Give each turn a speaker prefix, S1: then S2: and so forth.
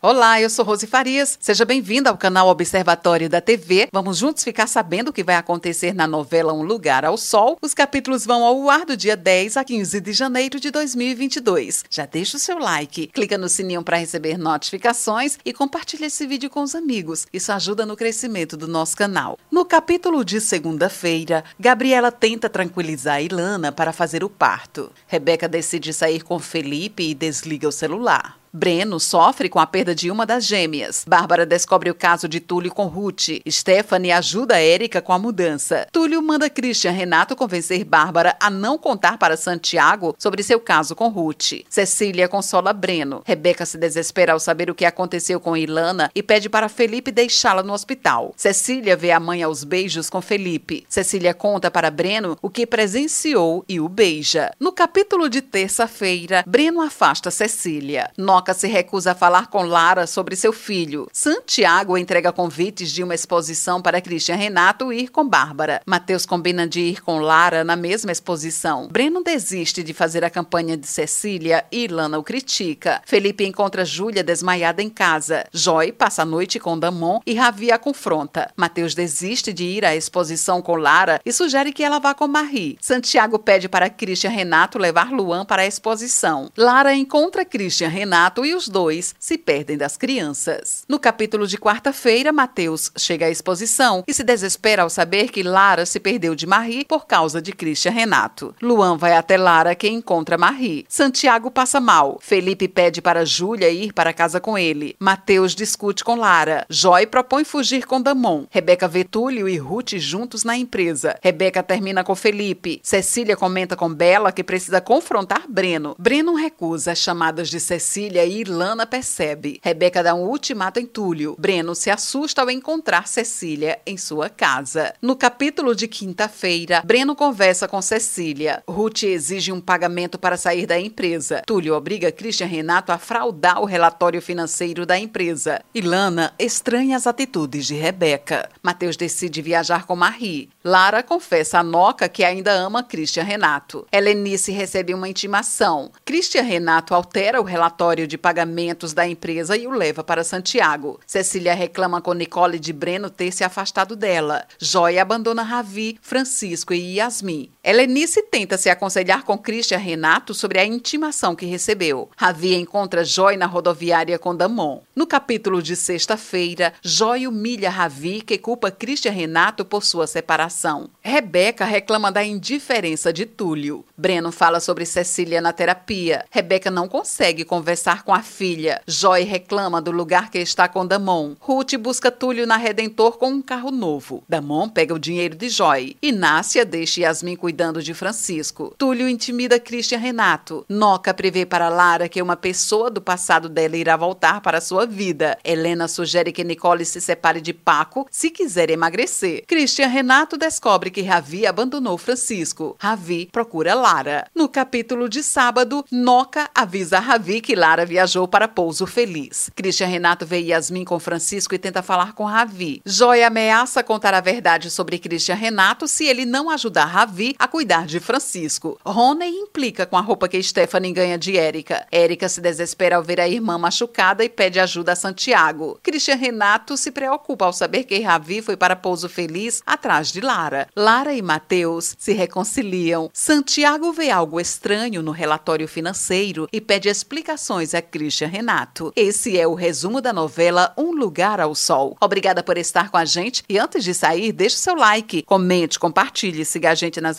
S1: Olá, eu sou Rose Farias. Seja bem-vinda ao canal Observatório da TV. Vamos juntos ficar sabendo o que vai acontecer na novela Um Lugar ao Sol. Os capítulos vão ao ar do dia 10 a 15 de janeiro de 2022. Já deixa o seu like, clica no sininho para receber notificações e compartilha esse vídeo com os amigos. Isso ajuda no crescimento do nosso canal. No capítulo de segunda-feira, Gabriela tenta tranquilizar Ilana para fazer o parto. Rebeca decide sair com Felipe e desliga o celular. Breno sofre com a perda de uma das gêmeas. Bárbara descobre o caso de Túlio com Ruth. Stephanie ajuda Érica com a mudança. Túlio manda Christian Renato convencer Bárbara a não contar para Santiago sobre seu caso com Ruth. Cecília consola Breno. Rebeca se desespera ao saber o que aconteceu com Ilana e pede para Felipe deixá-la no hospital. Cecília vê a mãe aos beijos com Felipe. Cecília conta para Breno o que presenciou e o beija. No capítulo de terça-feira, Breno afasta Cecília. Noca se recusa a falar com Lara sobre seu filho. Santiago entrega convites de uma exposição para Christian Renato ir com Bárbara. Mateus combina de ir com Lara na mesma exposição. Breno desiste de fazer a campanha de Cecília e Lana o critica. Felipe encontra Júlia desmaiada em casa. Joy passa a noite com Damon e Ravi a confronta. Mateus desiste de ir à exposição com Lara e sugere que ela vá com Marie. Santiago pede para Christian Renato levar Luan para a exposição. Lara encontra Christian Renato Renato e os dois se perdem das crianças. No capítulo de quarta-feira, Mateus chega à exposição e se desespera ao saber que Lara se perdeu de Marie por causa de Christian Renato. Luan vai até Lara que encontra Marie. Santiago passa mal. Felipe pede para Júlia ir para casa com ele. Mateus discute com Lara. Joy propõe fugir com Damon. Rebeca vê Túlio e Ruth juntos na empresa. Rebeca termina com Felipe. Cecília comenta com Bela que precisa confrontar Breno. Breno recusa as chamadas de Cecília Cecília e Ilana percebe. Rebeca dá um ultimato em Túlio. Breno se assusta ao encontrar Cecília em sua casa. No capítulo de quinta-feira, Breno conversa com Cecília. Ruth exige um pagamento para sair da empresa. Túlio obriga Christian Renato a fraudar o relatório financeiro da empresa. Ilana estranha as atitudes de Rebeca. Mateus decide viajar com Marie. Lara confessa a Noca que ainda ama Christian Renato. Helenice recebe uma intimação. Christian Renato altera o relatório de pagamentos da empresa e o leva para Santiago. Cecília reclama com Nicole de Breno ter se afastado dela. Joia abandona Ravi, Francisco e Yasmin. Helenice tenta se aconselhar com Christian Renato sobre a intimação que recebeu. Ravi encontra Joy na rodoviária com Damon. No capítulo de sexta-feira, Joy humilha Ravi, que culpa Christian Renato por sua separação. Rebeca reclama da indiferença de Túlio. Breno fala sobre Cecília na terapia. Rebeca não consegue conversar com a filha. Joy reclama do lugar que está com Damon. Ruth busca Túlio na Redentor com um carro novo. Damon pega o dinheiro de Joy. Inácia deixa Yasmin cuidando de Francisco. Túlio intimida Christian Renato. Noca prevê para Lara que uma pessoa do passado dela irá voltar para sua vida. Helena sugere que Nicole se separe de Paco se quiser emagrecer. Christian Renato descobre que Ravi abandonou Francisco. Ravi procura Lara. No capítulo de sábado, Noca avisa Ravi que Lara viajou para Pouso Feliz. Christian Renato vê Yasmin com Francisco e tenta falar com Ravi. Joy ameaça contar a verdade sobre Christian Renato se ele não ajudar Ravi a cuidar de Francisco. Rony implica com a roupa que Stephanie ganha de Érica. Érica se desespera ao ver a irmã machucada e pede ajuda a Santiago. Christian Renato se preocupa ao saber que Ravi foi para Pouso Feliz atrás de Lara. Lara e Mateus se reconciliam. Santiago vê algo estranho no relatório financeiro e pede explicações é Christian Renato. Esse é o resumo da novela Um Lugar ao Sol. Obrigada por estar com a gente e antes de sair, deixe seu like, comente, compartilhe, siga a gente nas